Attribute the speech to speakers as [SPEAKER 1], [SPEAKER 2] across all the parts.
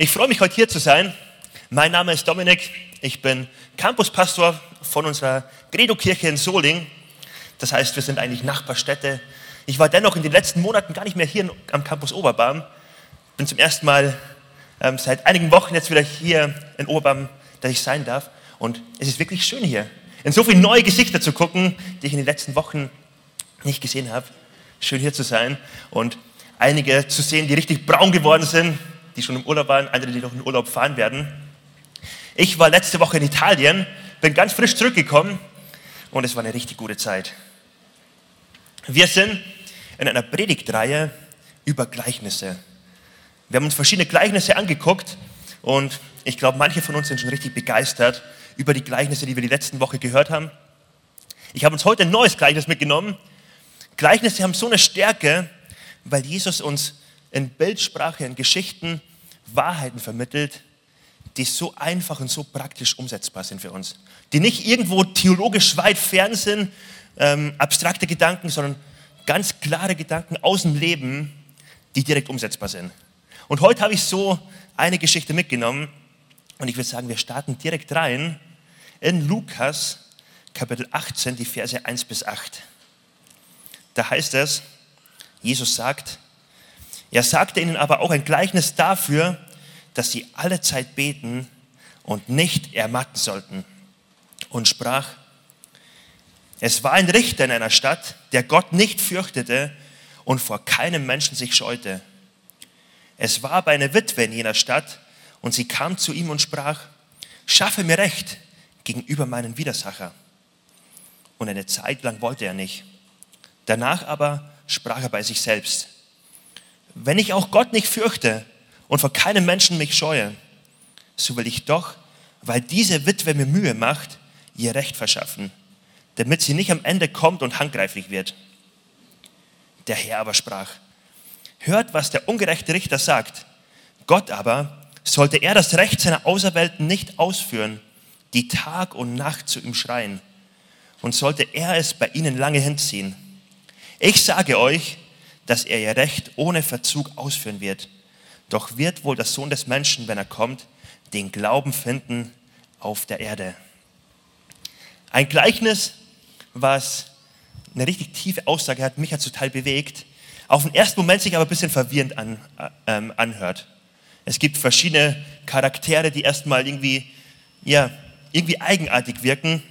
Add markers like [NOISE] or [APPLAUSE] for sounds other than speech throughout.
[SPEAKER 1] Ich freue mich, heute hier zu sein. Mein Name ist Dominik. Ich bin Campuspastor von unserer Credo-Kirche in Soling. Das heißt, wir sind eigentlich Nachbarstädte. Ich war dennoch in den letzten Monaten gar nicht mehr hier am Campus Oberbarm. Bin zum ersten Mal ähm, seit einigen Wochen jetzt wieder hier in Oberbarm, dass ich sein darf. Und es ist wirklich schön hier. In so viele neue Gesichter zu gucken, die ich in den letzten Wochen nicht gesehen habe. Schön hier zu sein und einige zu sehen, die richtig braun geworden sind, die schon im Urlaub waren, andere, die noch in Urlaub fahren werden. Ich war letzte Woche in Italien, bin ganz frisch zurückgekommen und es war eine richtig gute Zeit. Wir sind in einer Predigtreihe über Gleichnisse. Wir haben uns verschiedene Gleichnisse angeguckt und ich glaube, manche von uns sind schon richtig begeistert über die Gleichnisse, die wir die letzten Woche gehört haben. Ich habe uns heute ein neues Gleichnis mitgenommen. Gleichnisse haben so eine Stärke, weil Jesus uns in Bildsprache, in Geschichten Wahrheiten vermittelt, die so einfach und so praktisch umsetzbar sind für uns. Die nicht irgendwo theologisch weit fern sind, ähm, abstrakte Gedanken, sondern ganz klare Gedanken aus dem Leben, die direkt umsetzbar sind. Und heute habe ich so eine Geschichte mitgenommen und ich würde sagen, wir starten direkt rein in Lukas Kapitel 18, die Verse 1 bis 8. Da heißt es, Jesus sagt, er sagte ihnen aber auch ein Gleichnis dafür, dass sie alle Zeit beten und nicht ermatten sollten. Und sprach, es war ein Richter in einer Stadt, der Gott nicht fürchtete und vor keinem Menschen sich scheute. Es war aber eine Witwe in jener Stadt und sie kam zu ihm und sprach, schaffe mir Recht gegenüber meinen Widersacher. Und eine Zeit lang wollte er nicht. Danach aber sprach er bei sich selbst, wenn ich auch Gott nicht fürchte und vor keinem Menschen mich scheue, so will ich doch, weil diese Witwe mir Mühe macht, ihr Recht verschaffen, damit sie nicht am Ende kommt und handgreiflich wird. Der Herr aber sprach, hört, was der ungerechte Richter sagt. Gott aber, sollte er das Recht seiner Auserwählten nicht ausführen, die Tag und Nacht zu ihm schreien, und sollte er es bei ihnen lange hinziehen. Ich sage euch, dass er ihr Recht ohne Verzug ausführen wird. Doch wird wohl der Sohn des Menschen, wenn er kommt, den Glauben finden auf der Erde. Ein Gleichnis, was eine richtig tiefe Aussage hat, mich hat total bewegt, auf den ersten Moment sich aber ein bisschen verwirrend an, ähm, anhört. Es gibt verschiedene Charaktere, die erstmal irgendwie, ja, irgendwie eigenartig wirken,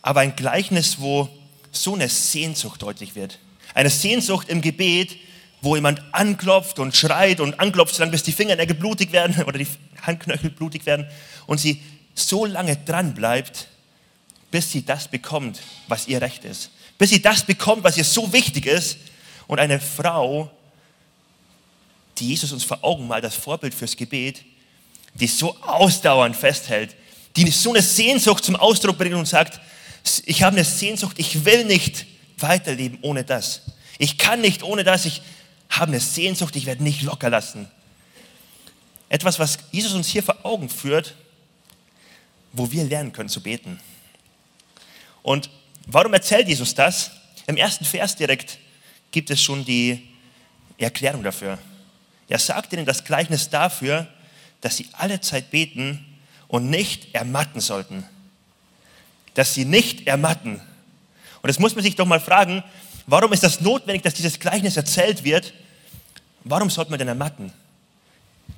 [SPEAKER 1] aber ein Gleichnis, wo so eine Sehnsucht deutlich wird. Eine Sehnsucht im Gebet, wo jemand anklopft und schreit und anklopft, solange bis die Fingernägel blutig werden [LAUGHS] oder die Handknöchel blutig werden und sie so lange dran bleibt, bis sie das bekommt, was ihr Recht ist. Bis sie das bekommt, was ihr so wichtig ist. Und eine Frau, die Jesus uns vor Augen malt, das Vorbild fürs Gebet, die so ausdauernd festhält, die so eine Sehnsucht zum Ausdruck bringt und sagt, ich habe eine Sehnsucht, ich will nicht weiterleben ohne das. Ich kann nicht ohne das, ich habe eine Sehnsucht, ich werde nicht locker lassen. Etwas, was Jesus uns hier vor Augen führt, wo wir lernen können zu beten. Und warum erzählt Jesus das? Im ersten Vers direkt gibt es schon die Erklärung dafür. Er sagt ihnen das Gleichnis dafür, dass sie alle Zeit beten und nicht ermatten sollten. Dass sie nicht ermatten. Und das muss man sich doch mal fragen, warum ist das notwendig, dass dieses Gleichnis erzählt wird? Warum sollte man denn ermatten?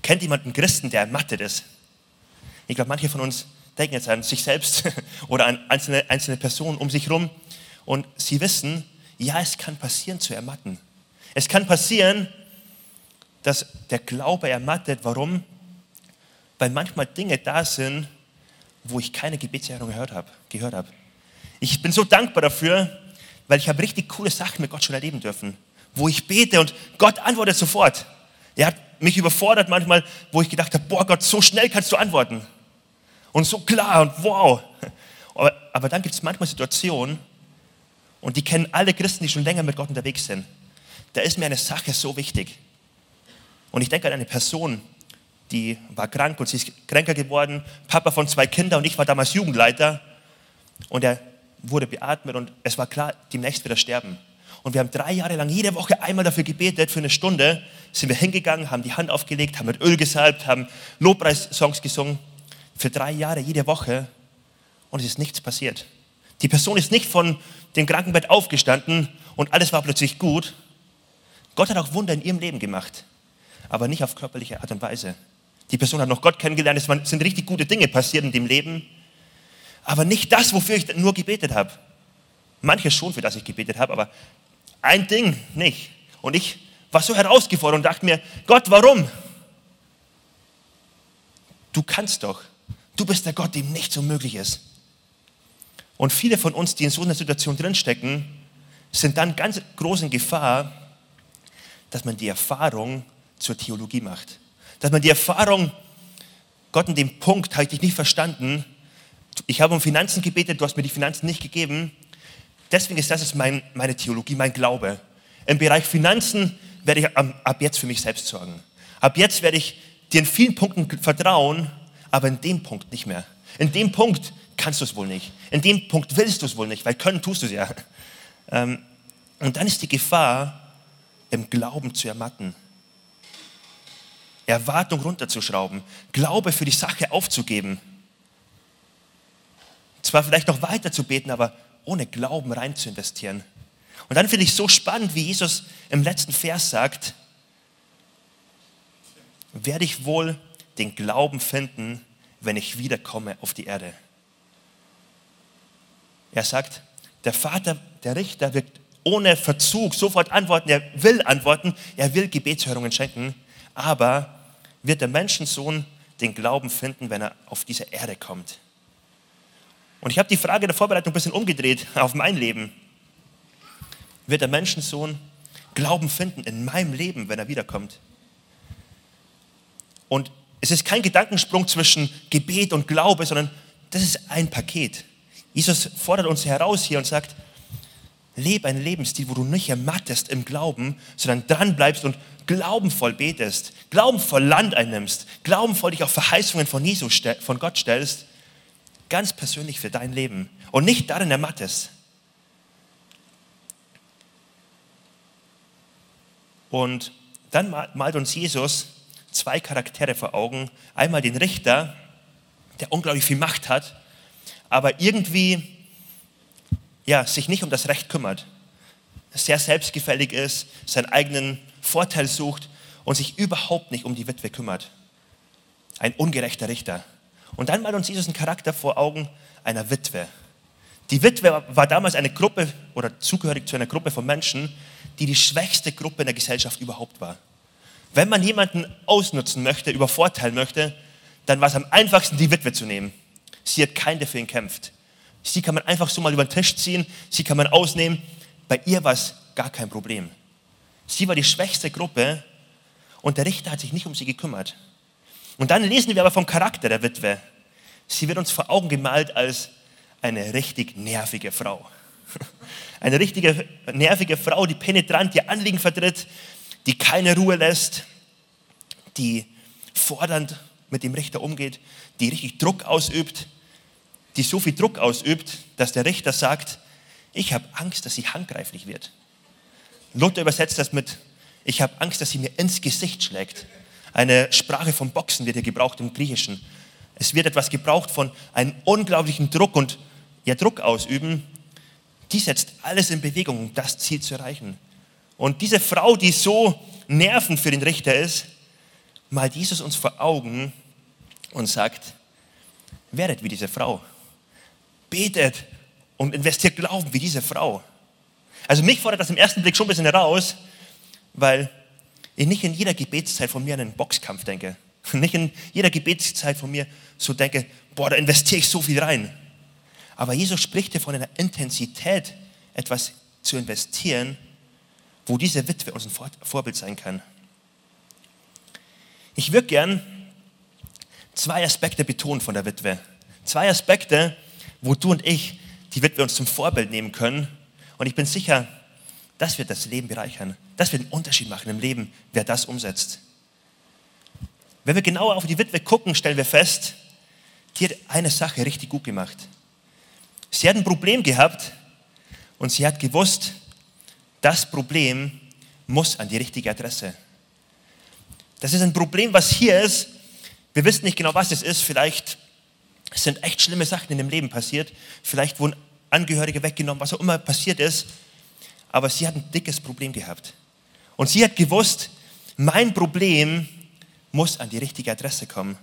[SPEAKER 1] Kennt jemand einen Christen, der ermattet ist? Ich glaube, manche von uns denken jetzt an sich selbst [LAUGHS] oder an einzelne, einzelne Personen um sich herum und sie wissen, ja, es kann passieren zu ermatten. Es kann passieren, dass der Glaube ermattet. Warum? Weil manchmal Dinge da sind, wo ich keine Gebetserhörung gehört habe. Gehört habe. Ich bin so dankbar dafür, weil ich habe richtig coole Sachen mit Gott schon erleben dürfen, wo ich bete und Gott antwortet sofort. Er hat mich überfordert manchmal, wo ich gedacht habe, boah Gott, so schnell kannst du antworten. Und so klar und wow. Aber, aber dann gibt es manchmal Situationen, und die kennen alle Christen, die schon länger mit Gott unterwegs sind. Da ist mir eine Sache so wichtig. Und ich denke an eine Person, die war krank und sie ist kränker geworden, Papa von zwei Kindern und ich war damals Jugendleiter. Und er wurde beatmet und es war klar, demnächst wird er sterben. Und wir haben drei Jahre lang jede Woche einmal dafür gebetet, für eine Stunde sind wir hingegangen, haben die Hand aufgelegt, haben mit Öl gesalbt, haben Lobpreissongs gesungen. Für drei Jahre jede Woche und es ist nichts passiert. Die Person ist nicht von dem Krankenbett aufgestanden und alles war plötzlich gut. Gott hat auch Wunder in ihrem Leben gemacht, aber nicht auf körperliche Art und Weise. Die Person hat noch Gott kennengelernt, es sind richtig gute Dinge passiert in dem Leben, aber nicht das, wofür ich nur gebetet habe. Manches schon, für das ich gebetet habe, aber ein Ding nicht. Und ich war so herausgefordert und dachte mir, Gott, warum? Du kannst doch. Du bist der Gott, dem nichts unmöglich ist. Und viele von uns, die in so einer Situation drinstecken, sind dann ganz groß in Gefahr, dass man die Erfahrung zur Theologie macht. Dass man die Erfahrung, Gott in dem Punkt habe ich dich nicht verstanden, ich habe um Finanzen gebetet, du hast mir die Finanzen nicht gegeben. Deswegen ist das mein, meine Theologie, mein Glaube. Im Bereich Finanzen werde ich ab jetzt für mich selbst sorgen. Ab jetzt werde ich dir in vielen Punkten vertrauen, aber in dem Punkt nicht mehr. In dem Punkt kannst du es wohl nicht. In dem Punkt willst du es wohl nicht, weil können tust du es ja. Ähm, und dann ist die Gefahr, im Glauben zu ermatten. Erwartung runterzuschrauben, Glaube für die Sache aufzugeben. Zwar vielleicht noch weiter zu beten, aber ohne Glauben rein zu investieren. Und dann finde ich so spannend, wie Jesus im letzten Vers sagt, werde ich wohl den Glauben finden, wenn ich wiederkomme auf die Erde. Er sagt, der Vater, der Richter wird ohne Verzug sofort antworten, er will antworten, er will Gebetshörungen schenken, aber wird der Menschensohn den Glauben finden, wenn er auf diese Erde kommt. Und ich habe die Frage der Vorbereitung ein bisschen umgedreht auf mein Leben. Wird der Menschensohn Glauben finden in meinem Leben, wenn er wiederkommt? Und es ist kein Gedankensprung zwischen Gebet und Glaube, sondern das ist ein Paket. Jesus fordert uns heraus hier und sagt, lebe einen Lebensstil, wo du nicht ermattest im Glauben, sondern dran bleibst und glaubenvoll betest, glaubenvoll Land einnimmst, glaubenvoll dich auf Verheißungen von, Jesus, von Gott stellst, ganz persönlich für dein Leben und nicht darin ermattest. Und dann malt uns Jesus zwei Charaktere vor Augen. Einmal den Richter, der unglaublich viel Macht hat, aber irgendwie ja, sich nicht um das Recht kümmert, sehr selbstgefällig ist, seinen eigenen Vorteil sucht und sich überhaupt nicht um die Witwe kümmert. Ein ungerechter Richter. Und dann malt uns Jesus einen Charakter vor Augen einer Witwe. Die Witwe war damals eine Gruppe oder zugehörig zu einer Gruppe von Menschen, die die schwächste Gruppe in der Gesellschaft überhaupt war. Wenn man jemanden ausnutzen möchte, übervorteilen möchte, dann war es am einfachsten, die Witwe zu nehmen. Sie hat keinen, der für ihn kämpft. Sie kann man einfach so mal über den Tisch ziehen, sie kann man ausnehmen. Bei ihr war es gar kein Problem. Sie war die schwächste Gruppe und der Richter hat sich nicht um sie gekümmert. Und dann lesen wir aber vom Charakter der Witwe. Sie wird uns vor Augen gemalt als eine richtig nervige Frau. [LAUGHS] Eine richtige nervige Frau, die penetrant ihr Anliegen vertritt, die keine Ruhe lässt, die fordernd mit dem Richter umgeht, die richtig Druck ausübt, die so viel Druck ausübt, dass der Richter sagt, ich habe Angst, dass sie handgreiflich wird. Luther übersetzt das mit, ich habe Angst, dass sie mir ins Gesicht schlägt. Eine Sprache vom Boxen wird hier gebraucht im Griechischen. Es wird etwas gebraucht von einem unglaublichen Druck und ja, Druck ausüben. Die setzt alles in Bewegung, um das Ziel zu erreichen. Und diese Frau, die so nervend für den Richter ist, malt Jesus uns vor Augen und sagt, werdet wie diese Frau. Betet und investiert Glauben wie diese Frau. Also mich fordert das im ersten Blick schon ein bisschen heraus, weil ich nicht in jeder Gebetszeit von mir an einen Boxkampf denke. [LAUGHS] Nicht in jeder Gebetszeit von mir so denke, boah, da investiere ich so viel rein. Aber Jesus spricht hier von einer Intensität, etwas zu investieren, wo diese Witwe uns ein Vorbild sein kann. Ich würde gern zwei Aspekte betonen von der Witwe. Zwei Aspekte, wo du und ich die Witwe uns zum Vorbild nehmen können. Und ich bin sicher, das wird das Leben bereichern. Das wird einen Unterschied machen im Leben, wer das umsetzt. Wenn wir genauer auf die Witwe gucken, stellen wir fest, die hat eine Sache richtig gut gemacht. Sie hat ein Problem gehabt und sie hat gewusst, das Problem muss an die richtige Adresse. Das ist ein Problem, was hier ist. Wir wissen nicht genau, was es ist. Vielleicht sind echt schlimme Sachen in dem Leben passiert. Vielleicht wurden Angehörige weggenommen, was auch immer passiert ist. Aber sie hat ein dickes Problem gehabt. Und sie hat gewusst, mein Problem muss an die richtige Adresse kommen.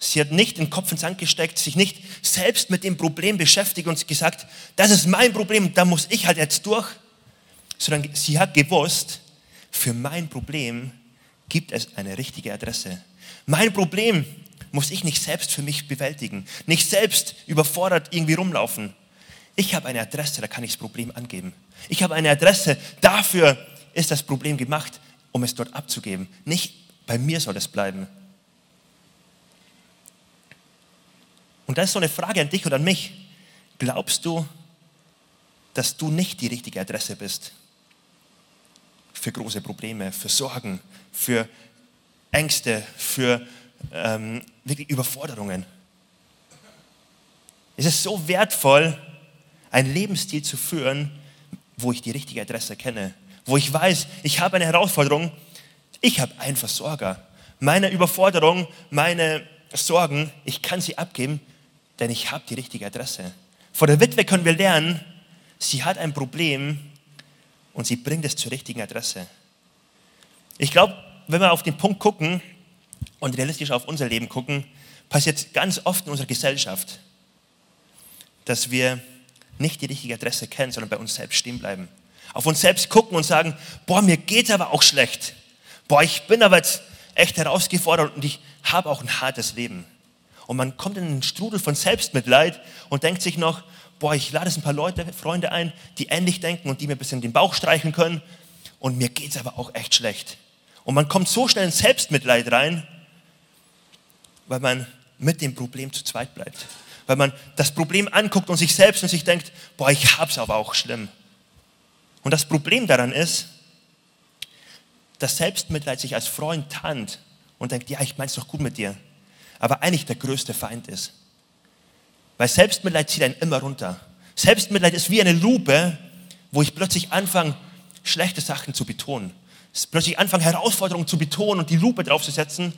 [SPEAKER 1] Sie hat nicht den Kopf ins Sand gesteckt, sich nicht selbst mit dem Problem beschäftigt und gesagt, das ist mein Problem, da muss ich halt jetzt durch, sondern sie hat gewusst, für mein Problem gibt es eine richtige Adresse. Mein Problem muss ich nicht selbst für mich bewältigen, nicht selbst überfordert irgendwie rumlaufen. Ich habe eine Adresse, da kann ich das Problem angeben. Ich habe eine Adresse, dafür ist das Problem gemacht, um es dort abzugeben. Nicht bei mir soll es bleiben. Und da ist so eine Frage an dich oder an mich. Glaubst du, dass du nicht die richtige Adresse bist? Für große Probleme, für Sorgen, für Ängste, für ähm, wirklich Überforderungen. Es ist so wertvoll, einen Lebensstil zu führen, wo ich die richtige Adresse kenne, wo ich weiß, ich habe eine Herausforderung, ich habe einen Versorger. Meine Überforderung, meine Sorgen, ich kann sie abgeben, denn ich habe die richtige Adresse. Vor der Witwe können wir lernen, sie hat ein Problem und sie bringt es zur richtigen Adresse. Ich glaube, wenn wir auf den Punkt gucken und realistisch auf unser Leben gucken, passiert ganz oft in unserer Gesellschaft, dass wir nicht die richtige Adresse kennen, sondern bei uns selbst stehen bleiben. Auf uns selbst gucken und sagen, boah, mir geht's aber auch schlecht. Boah, ich bin aber jetzt echt herausgefordert und ich habe auch ein hartes Leben. Und man kommt in einen Strudel von Selbstmitleid und denkt sich noch, boah, ich lade jetzt ein paar Leute, Freunde ein, die ähnlich denken und die mir ein bisschen den Bauch streichen können. Und mir geht's aber auch echt schlecht. Und man kommt so schnell in Selbstmitleid rein, weil man mit dem Problem zu zweit bleibt weil man das Problem anguckt und sich selbst und sich denkt, boah, ich hab's aber auch schlimm. Und das Problem daran ist, dass Selbstmitleid sich als Freund tarnt und denkt, ja, ich mein's doch gut mit dir, aber eigentlich der größte Feind ist. Weil Selbstmitleid zieht einen immer runter. Selbstmitleid ist wie eine Lupe, wo ich plötzlich anfange, schlechte Sachen zu betonen. Plötzlich anfange, Herausforderungen zu betonen und die Lupe draufzusetzen.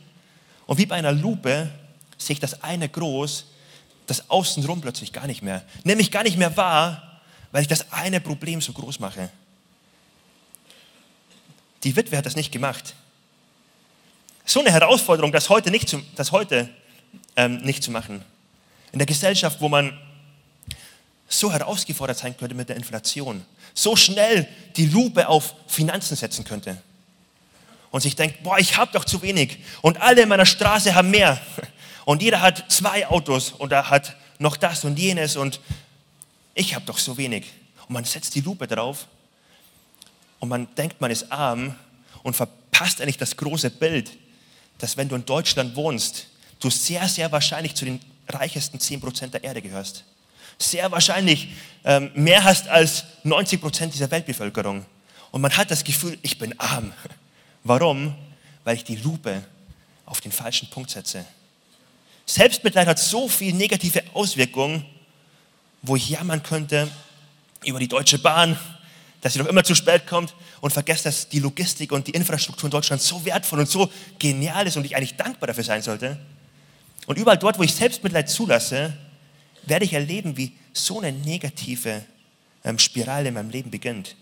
[SPEAKER 1] Und wie bei einer Lupe sehe ich das eine groß das Außenrum plötzlich gar nicht mehr. Nämlich gar nicht mehr wahr, weil ich das eine Problem so groß mache. Die Witwe hat das nicht gemacht. So eine Herausforderung, das heute nicht zu, das heute, ähm, nicht zu machen. In der Gesellschaft, wo man so herausgefordert sein könnte mit der Inflation, so schnell die Lupe auf Finanzen setzen könnte und sich denkt, boah, ich habe doch zu wenig und alle in meiner Straße haben mehr und jeder hat zwei Autos und er hat noch das und jenes und ich habe doch so wenig. Und man setzt die Lupe drauf und man denkt, man ist arm und verpasst eigentlich das große Bild, dass wenn du in Deutschland wohnst, du sehr, sehr wahrscheinlich zu den reichesten 10% der Erde gehörst. Sehr wahrscheinlich ähm, mehr hast als 90% dieser Weltbevölkerung. Und man hat das Gefühl, ich bin arm. [LAUGHS] Warum? Weil ich die Lupe auf den falschen Punkt setze. Selbstmitleid hat so viele negative Auswirkungen, wo ich jammern könnte über die Deutsche Bahn, dass sie noch immer zu spät kommt und vergesse, dass die Logistik und die Infrastruktur in Deutschland so wertvoll und so genial ist und ich eigentlich dankbar dafür sein sollte. Und überall dort, wo ich Selbstmitleid zulasse, werde ich erleben, wie so eine negative ähm, Spirale in meinem Leben beginnt.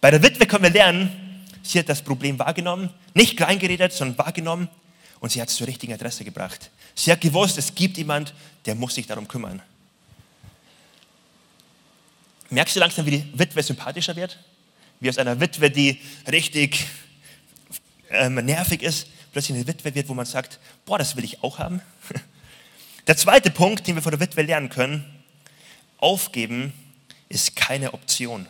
[SPEAKER 1] Bei der Witwe können wir lernen, sie hat das Problem wahrgenommen, nicht kleingeredet, sondern wahrgenommen und sie hat es zur richtigen Adresse gebracht. Sie hat gewusst, es gibt jemand, der muss sich darum kümmern. Merkst du langsam, wie die Witwe sympathischer wird? Wie aus einer Witwe, die richtig ähm, nervig ist, plötzlich eine Witwe wird, wo man sagt, boah, das will ich auch haben. [LAUGHS] Der zweite Punkt, den wir von der Witwe lernen können, aufgeben ist keine Option.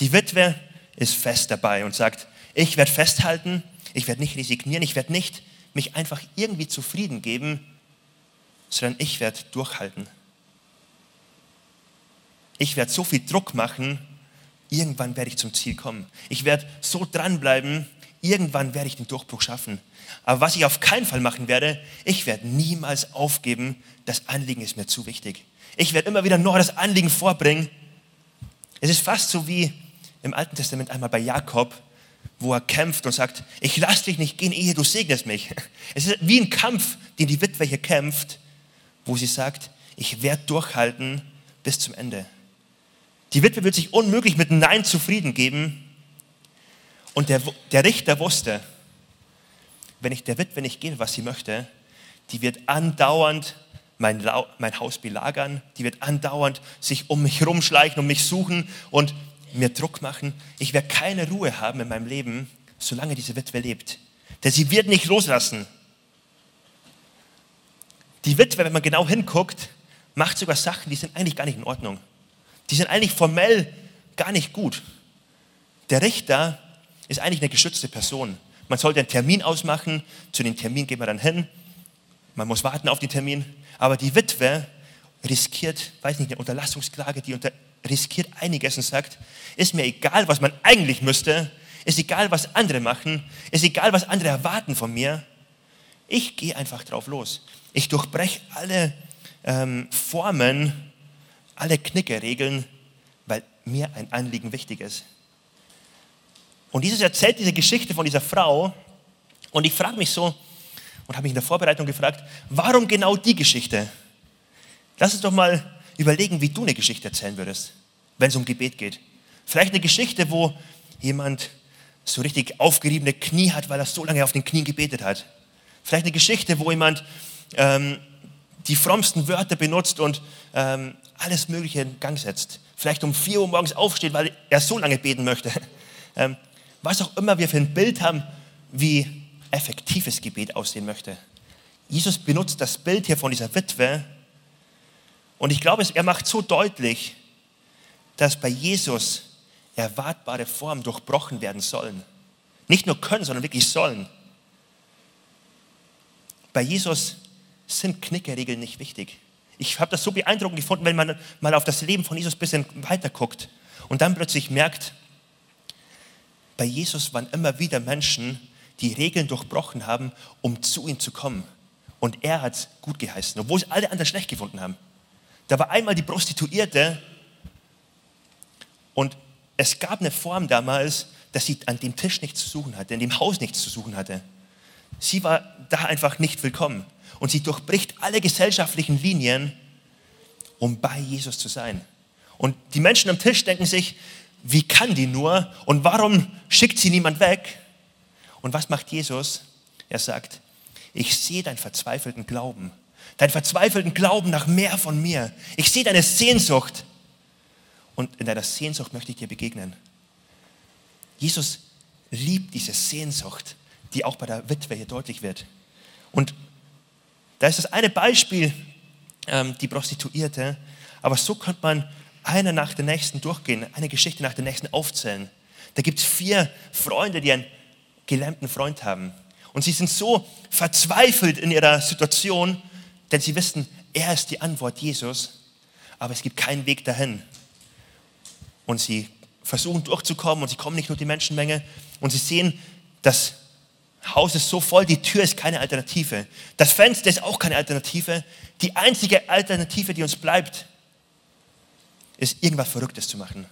[SPEAKER 1] Die Witwe ist fest dabei und sagt, ich werde festhalten, ich werde nicht resignieren, ich werde nicht mich einfach irgendwie zufrieden geben, sondern ich werde durchhalten. Ich werde so viel Druck machen, irgendwann werde ich zum Ziel kommen. Ich werde so dranbleiben, irgendwann werde ich den Durchbruch schaffen. Aber was ich auf keinen Fall machen werde, ich werde niemals aufgeben, das Anliegen ist mir zu wichtig. Ich werde immer wieder neu das Anliegen vorbringen. Es ist fast so wie im Alten Testament einmal bei Jakob, wo er kämpft und sagt, ich lass dich nicht gehen, ehe du segnest mich. [LAUGHS] Es ist wie ein Kampf, den die Witwe hier kämpft, wo sie sagt, ich werde durchhalten bis zum Ende. Die Witwe wird sich unmöglich mit Nein zufrieden geben. Und der, der Richter wusste, wenn ich der Witwe nicht gebe, was sie möchte, die wird andauernd mein, mein Haus belagern, die wird andauernd sich um mich rumschleichen, um mich suchen und mir Druck machen. Ich werde keine Ruhe haben in meinem Leben, solange diese Witwe lebt. Denn sie wird nicht loslassen. Die Witwe, wenn man genau hinguckt, macht sogar Sachen, die sind eigentlich gar nicht in Ordnung. Die sind eigentlich formell gar nicht gut. Der Richter ist eigentlich eine geschützte Person. Man sollte einen Termin ausmachen, zu dem Termin geht man dann hin, man muss warten auf den Termin, aber die Witwe riskiert, weiß nicht, eine Unterlassungsklage, die unter, riskiert einiges und sagt, ist mir egal, was man eigentlich müsste, ist egal, was andere machen, ist egal, was andere erwarten von mir. Ich gehe einfach drauf los. Ich durchbreche alle ähm, Formen, alle Knickeregeln, weil mir ein Anliegen wichtig ist. Und Jesus erzählt diese Geschichte von dieser Frau und ich frage mich so und habe mich in der Vorbereitung gefragt, warum genau die Geschichte? Lass uns doch mal überlegen, wie du eine Geschichte erzählen würdest, wenn es um Gebet geht. Vielleicht eine Geschichte, wo jemand so richtig aufgeriebene Knie hat, weil er so lange auf den Knien gebetet hat. Vielleicht eine Geschichte, wo jemand ähm, die frommsten Wörter benutzt und ähm, alles Mögliche in Gang setzt. Vielleicht um 4 Uhr morgens aufsteht, weil er so lange beten möchte. [LAUGHS] Ähm, was auch immer wir für ein Bild haben, wie effektives Gebet aussehen möchte. Jesus benutzt das Bild hier von dieser Witwe und ich glaube, er macht so deutlich, dass bei Jesus erwartbare Formen durchbrochen werden sollen. Nicht nur können, sondern wirklich sollen. Bei Jesus sind Knickerregeln nicht wichtig. Ich habe das so beeindruckend gefunden, wenn man mal auf das Leben von Jesus ein bisschen weiter guckt und dann plötzlich merkt, bei Jesus waren immer wieder Menschen, die Regeln durchbrochen haben, um zu ihm zu kommen. Und er hat es gut geheißen, obwohl es alle anderen schlecht gefunden haben. Da war einmal die Prostituierte und es gab eine Form damals, dass sie an dem Tisch nichts zu suchen hatte, in dem Haus nichts zu suchen hatte. Sie war da einfach nicht willkommen. Und sie durchbricht alle gesellschaftlichen Linien, um bei Jesus zu sein. Und die Menschen am Tisch denken sich, wie kann die nur und warum schickt sie niemand weg? Und was macht Jesus? Er sagt, ich sehe deinen verzweifelten Glauben deinen verzweifelten Glauben nach mehr von mir. Ich sehe deine Sehnsucht. Und in deiner Sehnsucht möchte ich dir begegnen. Jesus liebt diese Sehnsucht, die auch bei der Witwe hier deutlich wird. Und da ist das eine Beispiel, ähm, die Prostituierte, aber so könnte man eine nach der nächsten durchgehen, eine Geschichte nach der nächsten aufzählen. Da gibt es vier Freunde, die einen gelähmten Freund haben. Und sie sind so verzweifelt in ihrer Situation, denn sie wissen, er ist die Antwort, Jesus, aber es gibt keinen Weg dahin. Und sie versuchen durchzukommen und sie kommen nicht nur die Menschenmenge und sie sehen, das Haus ist so voll, die Tür ist keine Alternative. Das Fenster ist auch keine Alternative. Die einzige Alternative, die uns bleibt, ist irgendwas Verrücktes zu machen.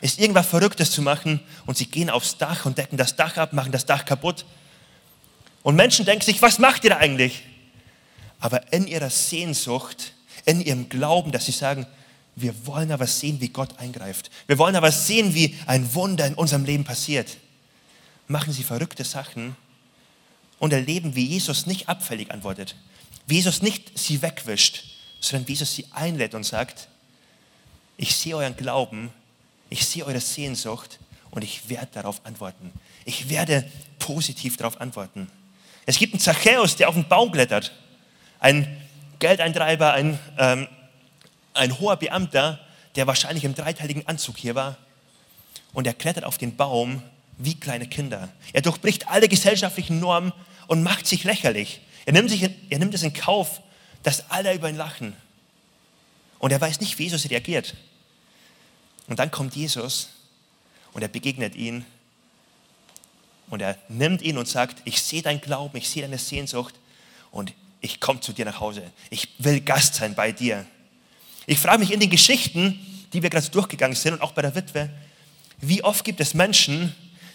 [SPEAKER 1] Ist irgendwas Verrücktes zu machen und sie gehen aufs Dach und decken das Dach ab, machen das Dach kaputt. Und Menschen denken sich, was macht ihr da eigentlich? aber in ihrer Sehnsucht, in ihrem Glauben, dass sie sagen, wir wollen aber sehen, wie Gott eingreift. Wir wollen aber sehen, wie ein Wunder in unserem Leben passiert. Machen sie verrückte Sachen und erleben, wie Jesus nicht abfällig antwortet. Wie Jesus nicht sie wegwischt, sondern wie Jesus sie einlädt und sagt, ich sehe euren Glauben, ich sehe eure Sehnsucht und ich werde darauf antworten. Ich werde positiv darauf antworten. Es gibt einen Zachäus, der auf den Baum klettert ein Geldeintreiber, ein, ähm, ein hoher Beamter, der wahrscheinlich im dreiteiligen Anzug hier war. Und er klettert auf den Baum wie kleine Kinder. Er durchbricht alle gesellschaftlichen Normen und macht sich lächerlich. Er nimmt, sich, er nimmt es in Kauf, dass alle über ihn lachen. Und er weiß nicht, wie Jesus reagiert. Und dann kommt Jesus und er begegnet ihn und er nimmt ihn und sagt, ich sehe dein Glauben, ich sehe deine Sehnsucht und ich komme zu dir nach Hause. Ich will Gast sein bei dir. Ich frage mich in den Geschichten, die wir gerade durchgegangen sind und auch bei der Witwe, wie oft gibt es Menschen,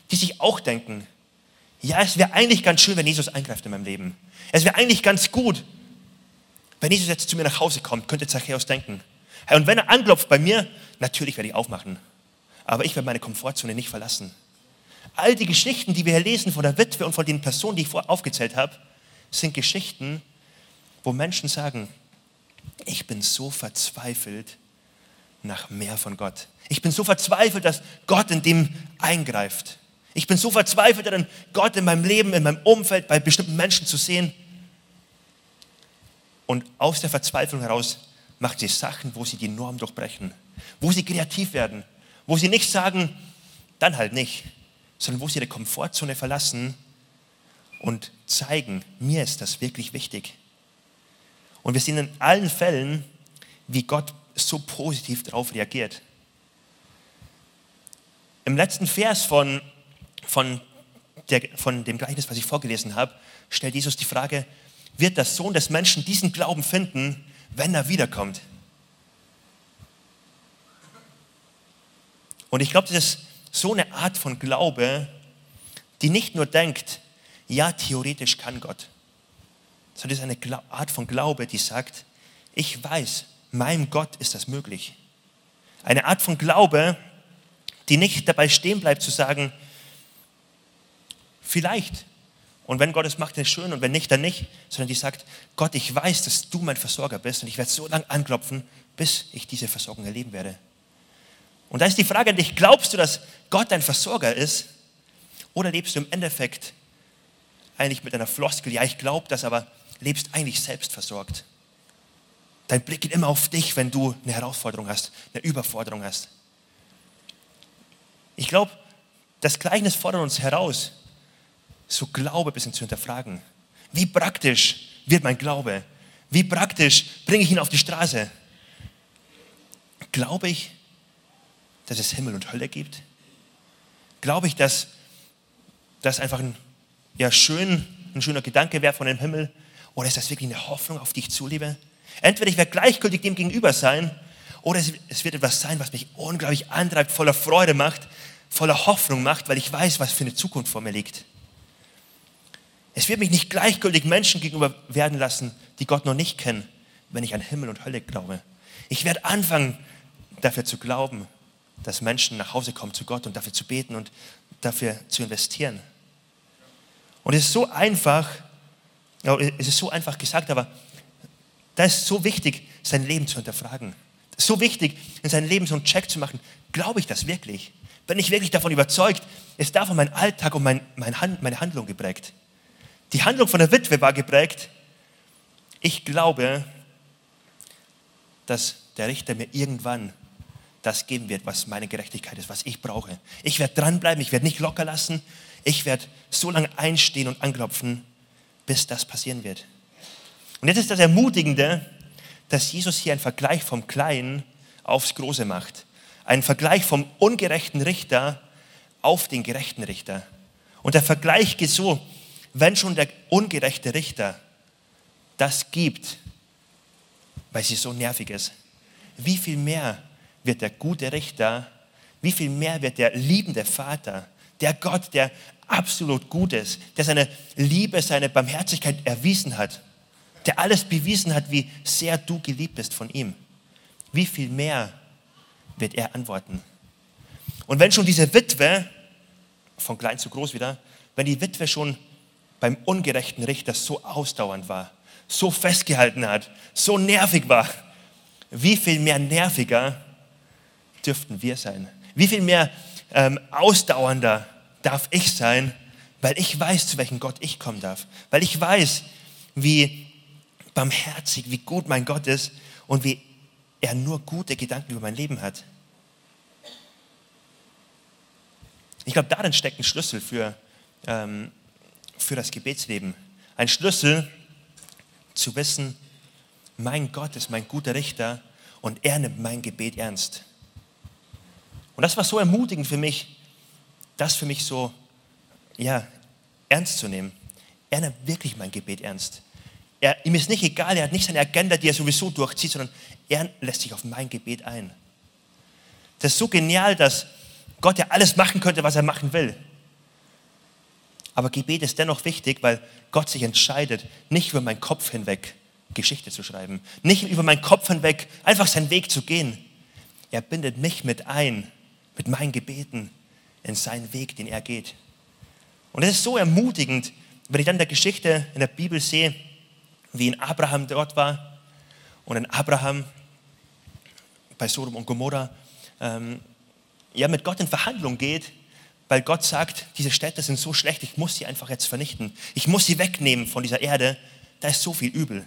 [SPEAKER 1] die sich auch denken, ja, es wäre eigentlich ganz schön, wenn Jesus eingreift in meinem Leben. Es wäre eigentlich ganz gut, wenn Jesus jetzt zu mir nach Hause kommt, könnte Zachäus denken. Und wenn er anklopft bei mir, natürlich werde ich aufmachen. Aber ich werde meine Komfortzone nicht verlassen. All die Geschichten, die wir hier lesen von der Witwe und von den Personen, die ich vorher aufgezählt habe, sind Geschichten, wo Menschen sagen, ich bin so verzweifelt nach mehr von Gott. Ich bin so verzweifelt, dass Gott in dem eingreift. Ich bin so verzweifelt daran, Gott in meinem Leben, in meinem Umfeld, bei bestimmten Menschen zu sehen. Und aus der Verzweiflung heraus macht sie Sachen, wo sie die Norm durchbrechen, wo sie kreativ werden, wo sie nicht sagen, dann halt nicht, sondern wo sie ihre Komfortzone verlassen und zeigen, mir ist das wirklich wichtig. Und wir sehen in allen Fällen, wie Gott so positiv darauf reagiert. Im letzten Vers von, von, der, von dem Gleichnis, was ich vorgelesen habe, stellt Jesus die Frage, wird der Sohn des Menschen diesen Glauben finden, wenn er wiederkommt? Und ich glaube, das ist so eine Art von Glaube, die nicht nur denkt, ja, theoretisch kann Gott, sondern es ist eine Art von Glaube, die sagt, ich weiß, meinem Gott ist das möglich. Eine Art von Glaube, die nicht dabei stehen bleibt zu sagen, vielleicht. Und wenn Gott es macht, dann ist schön und wenn nicht, dann nicht, sondern die sagt, Gott, ich weiß, dass du mein Versorger bist und ich werde so lange anklopfen, bis ich diese Versorgung erleben werde. Und da ist die Frage an dich, glaubst du, dass Gott dein Versorger ist? Oder lebst du im Endeffekt eigentlich mit einer Floskel, ja, ich glaube das, aber lebst eigentlich selbst versorgt? Dein Blick geht immer auf dich, wenn du eine Herausforderung hast, eine Überforderung hast. Ich glaube, das Gleichnis fordert uns heraus, so Glaube ein bisschen zu hinterfragen. Wie praktisch wird mein Glaube? Wie praktisch bringe ich ihn auf die Straße? Glaube ich, dass es Himmel und Hölle gibt? Glaube ich, dass das einfach ein, ja, schön, ein schöner Gedanke wäre von dem Himmel? Oder ist das wirklich eine Hoffnung, auf die ich zuliebe? Entweder ich werde gleichgültig dem gegenüber sein, oder es, es wird etwas sein, was mich unglaublich antreibt, voller Freude macht, voller Hoffnung macht, weil ich weiß, was für eine Zukunft vor mir liegt. Es wird mich nicht gleichgültig Menschen gegenüber werden lassen, die Gott noch nicht kennen, wenn ich an Himmel und Hölle glaube. Ich werde anfangen, dafür zu glauben, dass Menschen nach Hause kommen zu Gott und dafür zu beten und dafür zu investieren. Und es ist so einfach, es ist so einfach gesagt, aber da ist so wichtig, sein Leben zu hinterfragen. So wichtig, in seinem Leben so einen Check zu machen. Glaube ich das wirklich? Bin ich wirklich davon überzeugt? Ist davon mein Alltag und mein, mein Hand, meine Handlung geprägt? Die Handlung von der Witwe war geprägt. Ich glaube, dass der Richter mir irgendwann das geben wird, was meine Gerechtigkeit ist, was ich brauche. Ich werde dranbleiben, ich werde nicht locker lassen. Ich werde so lange einstehen und anklopfen, bis das passieren wird. Und jetzt ist das Ermutigende, dass Jesus hier einen Vergleich vom Kleinen aufs Große macht. Einen Vergleich vom ungerechten Richter auf den gerechten Richter. Und der Vergleich geht so, wenn schon der ungerechte Richter das gibt, weil sie so nervig ist, wie viel mehr wird der gute Richter, wie viel mehr wird der liebende Vater, der Gott, der absolut gut ist, der seine Liebe, seine Barmherzigkeit erwiesen hat, der alles bewiesen hat, wie sehr du geliebt bist von ihm, wie viel mehr wird er antworten? Und wenn schon diese Witwe, von klein zu groß wieder, wenn die Witwe schon beim ungerechten Richter so ausdauernd war, so festgehalten hat, so nervig war, wie viel mehr nerviger dürften wir sein? Wie viel mehr ähm, ausdauernder darf ich sein, weil ich weiß, zu welchem Gott ich kommen darf, weil ich weiß, wie barmherzig, wie gut mein Gott ist und wie er nur gute Gedanken über mein Leben hat. Ich glaube, darin steckt ein Schlüssel für, ähm, für das Gebetsleben. Ein Schlüssel zu wissen, mein Gott ist mein guter Richter und er nimmt mein Gebet ernst. Und das war so ermutigend für mich, das für mich so ja, ernst zu nehmen. Er nimmt wirklich mein Gebet ernst. Er, ihm ist nicht egal, er hat nicht seine Agenda, die er sowieso durchzieht, sondern er lässt sich auf mein Gebet ein. Das ist so genial, dass Gott, der alles machen könnte, was er machen will. Aber Gebet ist dennoch wichtig, weil Gott sich entscheidet, nicht über meinen Kopf hinweg Geschichte zu schreiben, nicht über meinen Kopf hinweg einfach seinen Weg zu gehen. Er bindet mich mit ein, mit meinen Gebeten in seinen Weg, den er geht. Und es ist so ermutigend, wenn ich dann in der Geschichte in der Bibel sehe, wie in Abraham dort war und in Abraham bei Sodom und Gomorra ähm, ja, mit Gott in Verhandlung geht, weil Gott sagt, diese Städte sind so schlecht, ich muss sie einfach jetzt vernichten. Ich muss sie wegnehmen von dieser Erde. Da ist so viel Übel.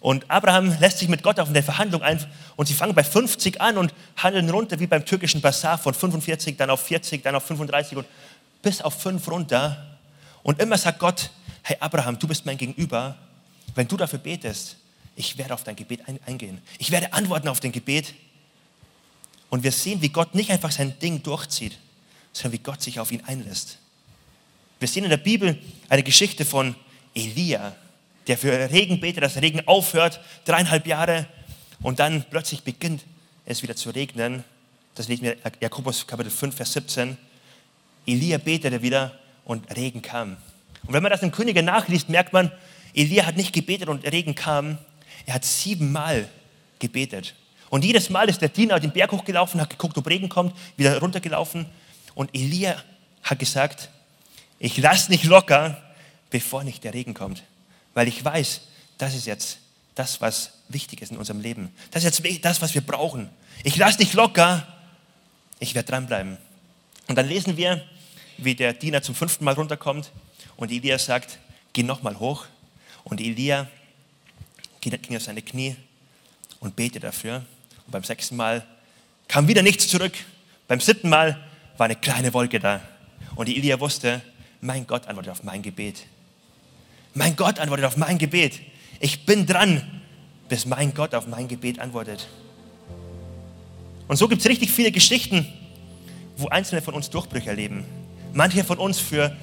[SPEAKER 1] Und Abraham lässt sich mit Gott auf eine Verhandlung ein und sie fangen bei 50 an und handeln runter wie beim türkischen Bazar von 45, dann auf 40, dann auf 35 und bis auf 5 runter. Und immer sagt Gott, hey Abraham, du bist mein Gegenüber. Wenn du dafür betest, ich werde auf dein Gebet eingehen. Ich werde antworten auf dein Gebet. Und wir sehen, wie Gott nicht einfach sein Ding durchzieht, sondern wie Gott sich auf ihn einlässt. Wir sehen in der Bibel eine Geschichte von Elia, der für Regen betet, dass der Regen aufhört, dreieinhalb Jahre, und dann plötzlich beginnt es wieder zu regnen. Das lesen wir Jakobus Kapitel 5, Vers 17. Elia betete wieder und Regen kam. Und wenn man das im Könige nachliest, merkt man, Elia hat nicht gebetet und Regen kam. Er hat siebenmal gebetet. Und jedes Mal ist der Diener den Berg hochgelaufen, hat geguckt, ob Regen kommt, wieder runtergelaufen. Und Elia hat gesagt, ich lasse nicht locker, bevor nicht der Regen kommt. Weil ich weiß, das ist jetzt das, was wichtig ist in unserem Leben. Das ist jetzt das, was wir brauchen. Ich lasse nicht locker, ich werde dranbleiben. Und dann lesen wir, wie der Diener zum fünften Mal runterkommt und Elia sagt, geh nochmal hoch. Und Elia ging auf seine Knie und betete dafür. Und beim sechsten Mal kam wieder nichts zurück. Beim siebten Mal war eine kleine Wolke da. Und Elia wusste, mein Gott antwortet auf mein Gebet. Mein Gott antwortet auf mein Gebet. Ich bin dran, bis mein Gott auf mein Gebet antwortet. Und so gibt es richtig viele Geschichten, wo Einzelne von uns Durchbrüche erleben. Manche von uns für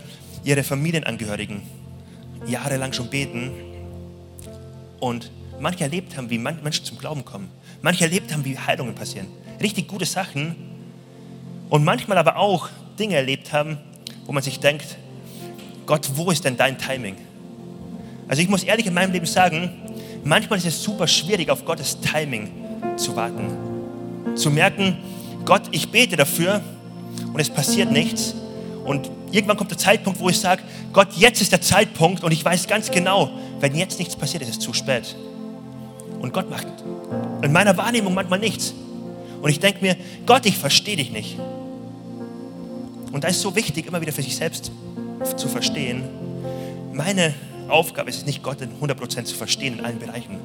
[SPEAKER 1] ihre Familienangehörigen jahrelang schon beten und manche erlebt haben, wie Menschen zum Glauben kommen. Manche erlebt haben, wie Heilungen passieren. Richtig gute Sachen. Und manchmal aber auch Dinge erlebt haben, wo man sich denkt, Gott, wo ist denn dein Timing? Also ich muss ehrlich in meinem Leben sagen, manchmal ist es super schwierig, auf Gottes Timing zu warten. Zu merken, Gott, ich bete dafür und es passiert nichts. Und irgendwann kommt der Zeitpunkt, wo ich sage, Gott, jetzt ist der Zeitpunkt und ich weiß ganz genau, wenn jetzt nichts passiert, ist es zu spät. Und Gott macht in meiner Wahrnehmung manchmal nichts. Und ich denke mir, Gott, ich verstehe dich nicht. Und da ist so wichtig, immer wieder für sich selbst zu verstehen, meine Aufgabe ist es nicht, Gott in 100% zu verstehen in allen Bereichen.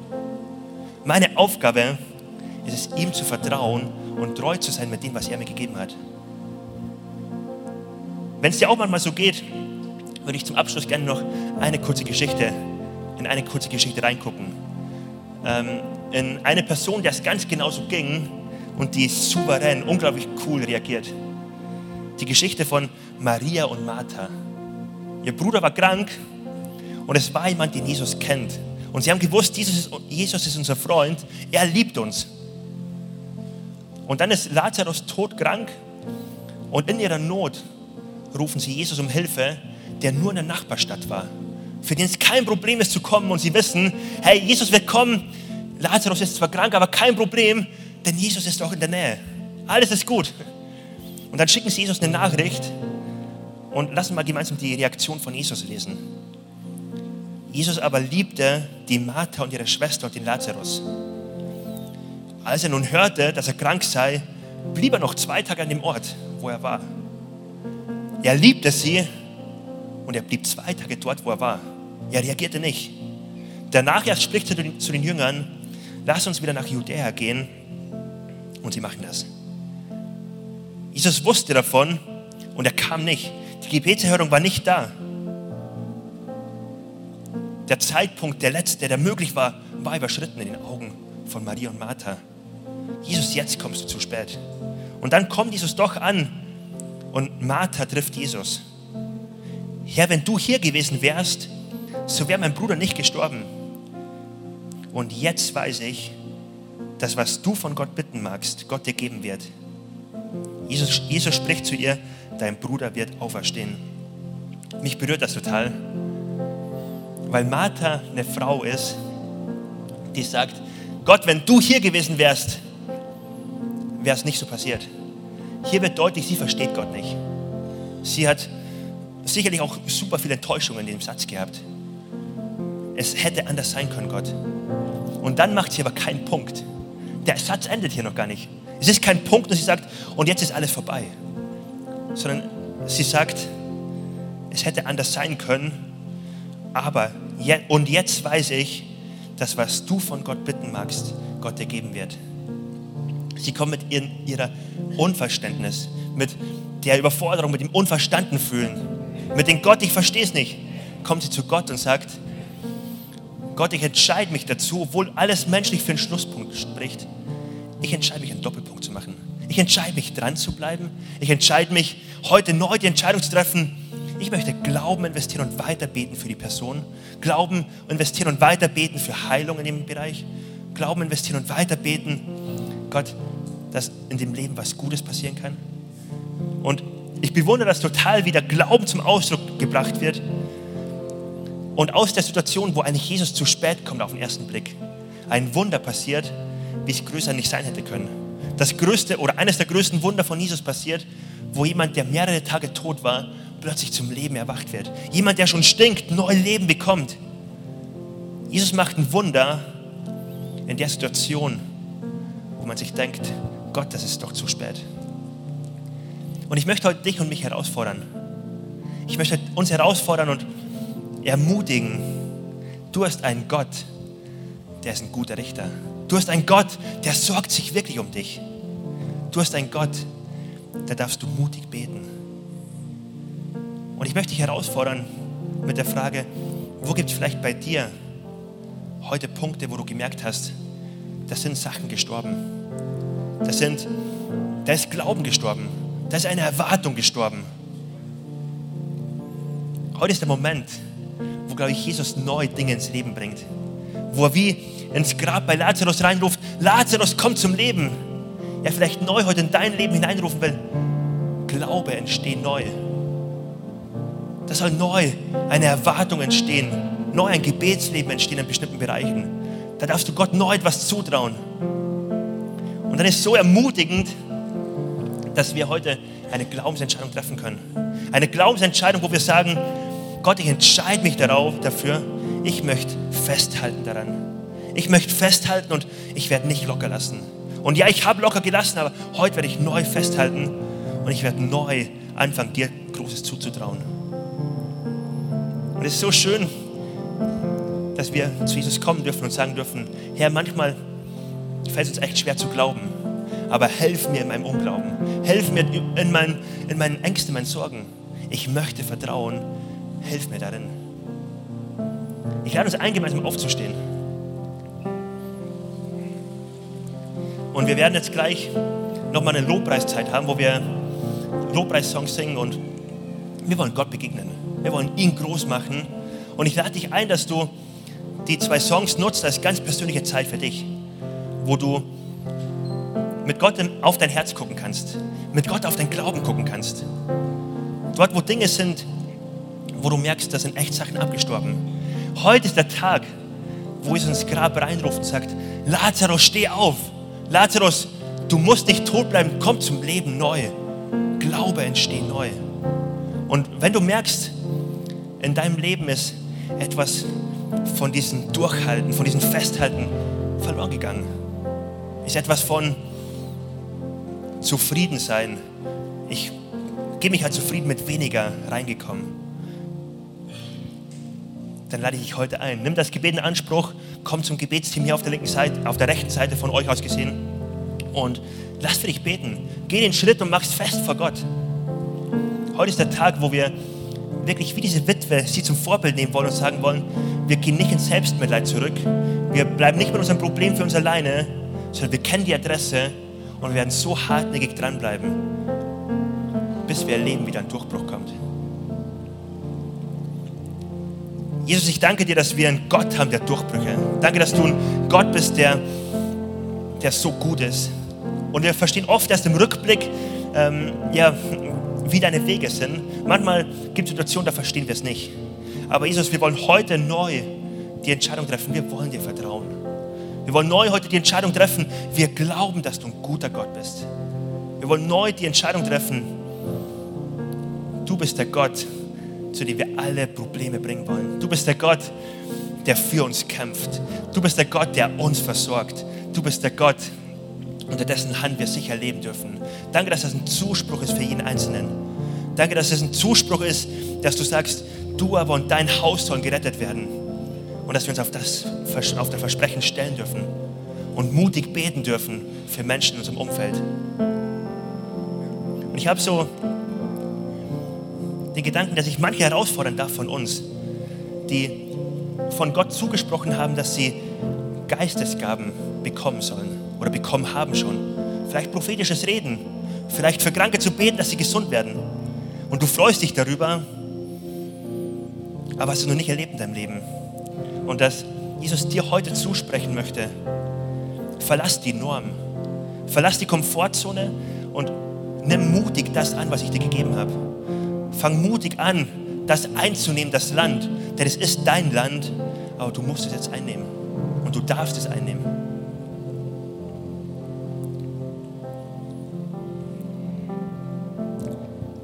[SPEAKER 1] Meine Aufgabe ist es, ihm zu vertrauen und treu zu sein mit dem, was er mir gegeben hat. Wenn es dir auch manchmal so geht, würde ich zum Abschluss gerne noch eine kurze Geschichte, in eine kurze Geschichte reingucken. Ähm, in eine Person, der es ganz genauso ging und die souverän, unglaublich cool reagiert. Die Geschichte von Maria und Martha. Ihr Bruder war krank und es war jemand, den Jesus kennt. Und sie haben gewusst, Jesus ist, Jesus ist unser Freund, er liebt uns. Und dann ist Lazarus todkrank und in ihrer Not rufen sie Jesus um Hilfe, der nur in der Nachbarstadt war. Für den es kein Problem ist zu kommen und sie wissen, hey, Jesus wird kommen. Lazarus ist zwar krank, aber kein Problem, denn Jesus ist auch in der Nähe. Alles ist gut. Und dann schicken sie Jesus eine Nachricht und lassen mal gemeinsam die Reaktion von Jesus lesen. Jesus aber liebte die Martha und ihre Schwester und den Lazarus. Als er nun hörte, dass er krank sei, blieb er noch zwei Tage an dem Ort, wo er war. Er liebte sie und er blieb zwei Tage dort, wo er war. Er reagierte nicht. Danach erst spricht er zu den Jüngern, lass uns wieder nach Judäa gehen. Und sie machen das. Jesus wusste davon und er kam nicht. Die Gebetserhörung war nicht da. Der Zeitpunkt, der letzte, der möglich war, war überschritten in den Augen von Maria und Martha. Jesus, jetzt kommst du zu spät. Und dann kommt Jesus doch an und Martha trifft Jesus. Herr, wenn du hier gewesen wärst, so wäre mein Bruder nicht gestorben. Und jetzt weiß ich, dass was du von Gott bitten magst, Gott dir geben wird. Jesus, Jesus spricht zu ihr, dein Bruder wird auferstehen. Mich berührt das total, weil Martha eine Frau ist, die sagt, Gott, wenn du hier gewesen wärst, wäre es nicht so passiert. Hier wird deutlich, sie versteht Gott nicht. Sie hat sicherlich auch super viele Enttäuschungen in dem Satz gehabt. Es hätte anders sein können, Gott. Und dann macht sie aber keinen Punkt. Der Satz endet hier noch gar nicht. Es ist kein Punkt und sie sagt, und jetzt ist alles vorbei. Sondern sie sagt, es hätte anders sein können, aber je, und jetzt weiß ich, dass was du von Gott bitten magst, Gott dir geben wird. Sie kommt mit ihren, ihrer Unverständnis, mit der Überforderung, mit dem Unverstanden fühlen, mit dem Gott, ich verstehe es nicht, kommt sie zu Gott und sagt, Gott, ich entscheide mich dazu, obwohl alles menschlich für einen Schlusspunkt spricht, ich entscheide mich, einen Doppelpunkt zu machen. Ich entscheide mich, dran zu bleiben. Ich entscheide mich, heute neu die Entscheidung zu treffen. Ich möchte Glauben investieren und weiter beten für die Person. Glauben investieren und weiter beten für Heilung in dem Bereich. Glauben investieren und weiter beten, Gott, dass in dem Leben was Gutes passieren kann. Und ich bewundere das total, wie der Glauben zum Ausdruck gebracht wird. Und aus der Situation, wo eigentlich Jesus zu spät kommt auf den ersten Blick, ein Wunder passiert, wie es größer nicht sein hätte können. Das größte oder eines der größten Wunder von Jesus passiert, wo jemand, der mehrere Tage tot war, plötzlich zum Leben erwacht wird. Jemand, der schon stinkt, neu Leben bekommt. Jesus macht ein Wunder in der Situation, wo man sich denkt, Gott, das ist doch zu spät. Und ich möchte heute dich und mich herausfordern. Ich möchte uns herausfordern und ermutigen. Du hast einen Gott, der ist ein guter Richter. Du hast einen Gott, der sorgt sich wirklich um dich. Du hast einen Gott, da darfst du mutig beten. Und ich möchte dich herausfordern mit der Frage, wo gibt es vielleicht bei dir heute Punkte, wo du gemerkt hast, da sind Sachen gestorben. Das sind, da ist Glauben gestorben. Da ist eine Erwartung gestorben. Heute ist der Moment, wo, glaube ich, Jesus neue Dinge ins Leben bringt. Wo er wie ins Grab bei Lazarus reinruft, Lazarus, komm zum Leben. Er vielleicht neu heute in dein Leben hineinrufen will. Glaube entstehen neu. Da soll neu eine Erwartung entstehen, neu ein Gebetsleben entstehen in bestimmten Bereichen. Da darfst du Gott neu etwas zutrauen. Und dann ist es so ermutigend, dass wir heute eine Glaubensentscheidung treffen können. Eine Glaubensentscheidung, wo wir sagen, Gott, ich entscheide mich darauf, dafür, ich möchte festhalten daran. Ich möchte festhalten und ich werde nicht locker lassen. Und ja, ich habe locker gelassen, aber heute werde ich neu festhalten und ich werde neu anfangen, dir Großes zuzutrauen. Und es ist so schön, dass wir zu Jesus kommen dürfen und sagen dürfen, Herr, manchmal fällt es uns echt schwer zu glauben, aber helf mir in meinem Unglauben. Helf mir in meinen, in meinen Ängsten, in meinen Sorgen. Ich möchte vertrauen. Hilf mir darin. Ich lade uns ein, gemeinsam aufzustehen. Und wir werden jetzt gleich nochmal eine Lobpreiszeit haben, wo wir Lobpreissongs singen und wir wollen Gott begegnen. Wir wollen ihn groß machen. Und ich lade dich ein, dass du die zwei Songs nutzt als ganz persönliche Zeit für dich, wo du mit Gott auf dein Herz gucken kannst, mit Gott auf dein Glauben gucken kannst. Dort, wo Dinge sind, wo du merkst, da sind echt Sachen abgestorben. Heute ist der Tag, wo Jesus ins Grab reinruft und sagt, Lazarus, steh auf. Lazarus, du musst nicht tot bleiben, komm zum Leben neu. Glaube entsteht neu. Und wenn du merkst, in deinem Leben ist etwas von diesem Durchhalten, von diesem Festhalten verloren gegangen, ist etwas von zufrieden sein. Ich gebe mich halt zufrieden mit weniger reingekommen. Dann lade ich dich heute ein. Nimm das Gebet in Anspruch, komm zum Gebetsteam hier auf der linken Seite, auf der rechten Seite von euch aus gesehen und lass für dich beten. Geh den Schritt und mach's fest vor Gott. Heute ist der Tag, wo wir wirklich wie diese Witwe sie zum Vorbild nehmen wollen und sagen wollen, wir gehen nicht ins Selbstmitleid zurück. Wir bleiben nicht mit unserem Problem für uns alleine, sondern wir kennen die Adresse und werden so hartnäckig dranbleiben, bis wir erleben, wie ein Durchbruch kommt. Jesus, ich danke dir, dass wir einen Gott haben, der Durchbrüche. Danke, dass du ein Gott bist, der, der so gut ist. Und wir verstehen oft erst im Rückblick, ähm, ja, wie deine Wege sind. Manchmal gibt es Situationen, da verstehen wir es nicht. Aber Jesus, wir wollen heute neu die Entscheidung treffen, wir wollen dir vertrauen. Wir wollen neu heute die Entscheidung treffen, wir glauben, dass du ein guter Gott bist. Wir wollen neu die Entscheidung treffen, du bist der Gott, zu dem wir alle Probleme bringen wollen. Du bist der Gott, der für uns kämpft. Du bist der Gott, der uns versorgt. Du bist der Gott, unter dessen Hand wir sicher leben dürfen. Danke, dass das ein Zuspruch ist für jeden Einzelnen. Danke, dass es ein Zuspruch ist, dass du sagst, du aber und dein Haus sollen gerettet werden. Und dass wir uns auf das, auf das Versprechen stellen dürfen und mutig beten dürfen für Menschen in unserem Umfeld. Und ich habe so den Gedanken, dass ich manche herausfordern darf von uns, die von Gott zugesprochen haben, dass sie Geistesgaben bekommen sollen oder bekommen haben schon. Vielleicht prophetisches Reden, vielleicht für Kranke zu beten, dass sie gesund werden. Und du freust dich darüber, aber hast du noch nicht erlebt in deinem Leben. Und dass Jesus dir heute zusprechen möchte, verlass die Norm, verlass die Komfortzone und nimm mutig das an, was ich dir gegeben habe. Fang mutig an, das einzunehmen, das Land, denn es ist dein Land, aber du musst es jetzt einnehmen und du darfst es einnehmen.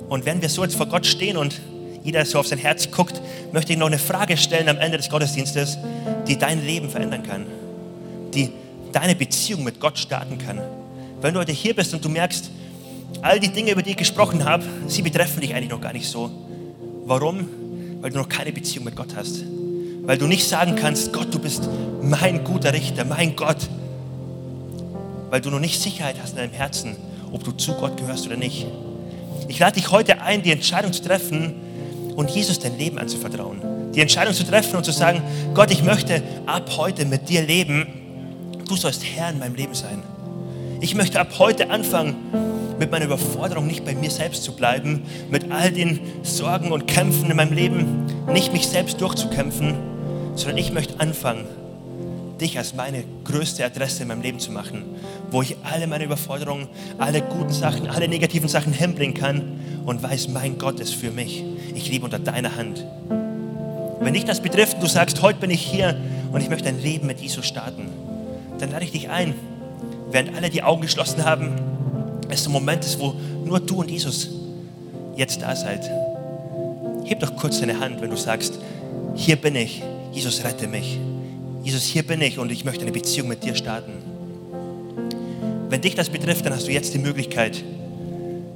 [SPEAKER 1] Und wenn wir so jetzt vor Gott stehen und jeder so auf sein Herz guckt, möchte ich noch eine Frage stellen am Ende des Gottesdienstes, die dein Leben verändern kann, die deine Beziehung mit Gott starten kann. Wenn du heute hier bist und du merkst, all die Dinge, über die ich gesprochen habe, sie betreffen dich eigentlich noch gar nicht so. Warum? Weil du noch keine Beziehung mit Gott hast. Weil du nicht sagen kannst, Gott, du bist mein guter Richter, mein Gott. Weil du noch nicht Sicherheit hast in deinem Herzen, ob du zu Gott gehörst oder nicht. Ich lade dich heute ein, die Entscheidung zu treffen und Jesus dein Leben anzuvertrauen. Die Entscheidung zu treffen und zu sagen, Gott, ich möchte ab heute mit dir leben. Du sollst Herr in meinem Leben sein. Ich möchte ab heute anfangen, mit meiner Überforderung nicht bei mir selbst zu bleiben, mit all den Sorgen und Kämpfen in meinem Leben nicht mich selbst durchzukämpfen, sondern ich möchte anfangen, dich als meine größte Adresse in meinem Leben zu machen, wo ich alle meine Überforderungen, alle guten Sachen, alle negativen Sachen hinbringen kann und weiß, mein Gott ist für mich. Ich liebe unter deiner Hand. Wenn dich das betrifft, du sagst, heute bin ich hier und ich möchte ein Leben mit Jesus starten, dann lade ich dich ein, während alle die Augen geschlossen haben, es ein Moment ist, wo nur du und Jesus jetzt da seid. Heb doch kurz deine Hand, wenn du sagst, hier bin ich, Jesus rette mich. Jesus, hier bin ich und ich möchte eine Beziehung mit dir starten. Wenn dich das betrifft, dann hast du jetzt die Möglichkeit,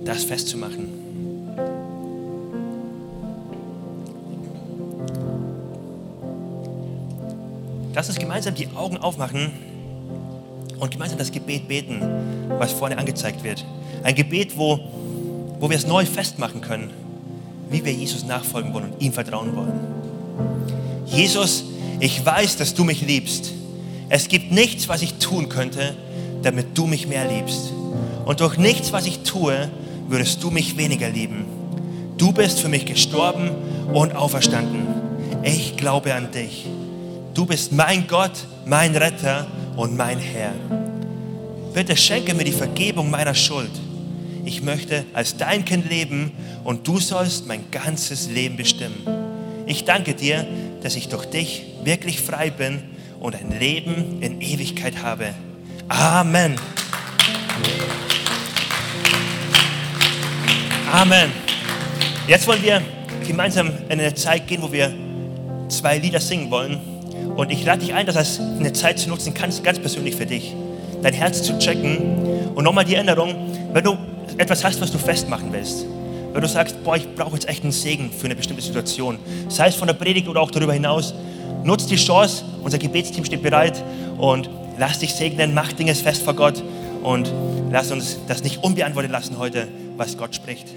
[SPEAKER 1] das festzumachen. Lass uns gemeinsam die Augen aufmachen und gemeinsam das Gebet beten, was vorne angezeigt wird. Ein Gebet, wo, wo wir es neu festmachen können, wie wir Jesus nachfolgen wollen und ihm vertrauen wollen. Jesus, ich weiß, dass du mich liebst. Es gibt nichts, was ich tun könnte, damit du mich mehr liebst. Und durch nichts, was ich tue, würdest du mich weniger lieben. Du bist für mich gestorben und auferstanden. Ich glaube an dich. Du bist mein Gott, mein Retter und mein Herr. Bitte schenke mir die Vergebung meiner Schuld. Ich möchte als dein Kind leben und du sollst mein ganzes Leben bestimmen. Ich danke dir, dass ich durch dich wirklich frei bin und ein Leben in Ewigkeit habe. Amen. Amen. Jetzt wollen wir gemeinsam in eine Zeit gehen, wo wir zwei Lieder singen wollen. Und ich lade dich ein, das als eine Zeit zu nutzen kannst, ganz persönlich für dich. Dein Herz zu checken. Und nochmal die Erinnerung, wenn du etwas hast, was du festmachen willst, wenn du sagst, boah, ich brauche jetzt echt einen Segen für eine bestimmte Situation, sei es von der Predigt oder auch darüber hinaus, nutz die Chance, unser Gebetsteam steht bereit und lass dich segnen, mach Dinge fest vor Gott und lass uns das nicht unbeantwortet lassen heute, was Gott spricht.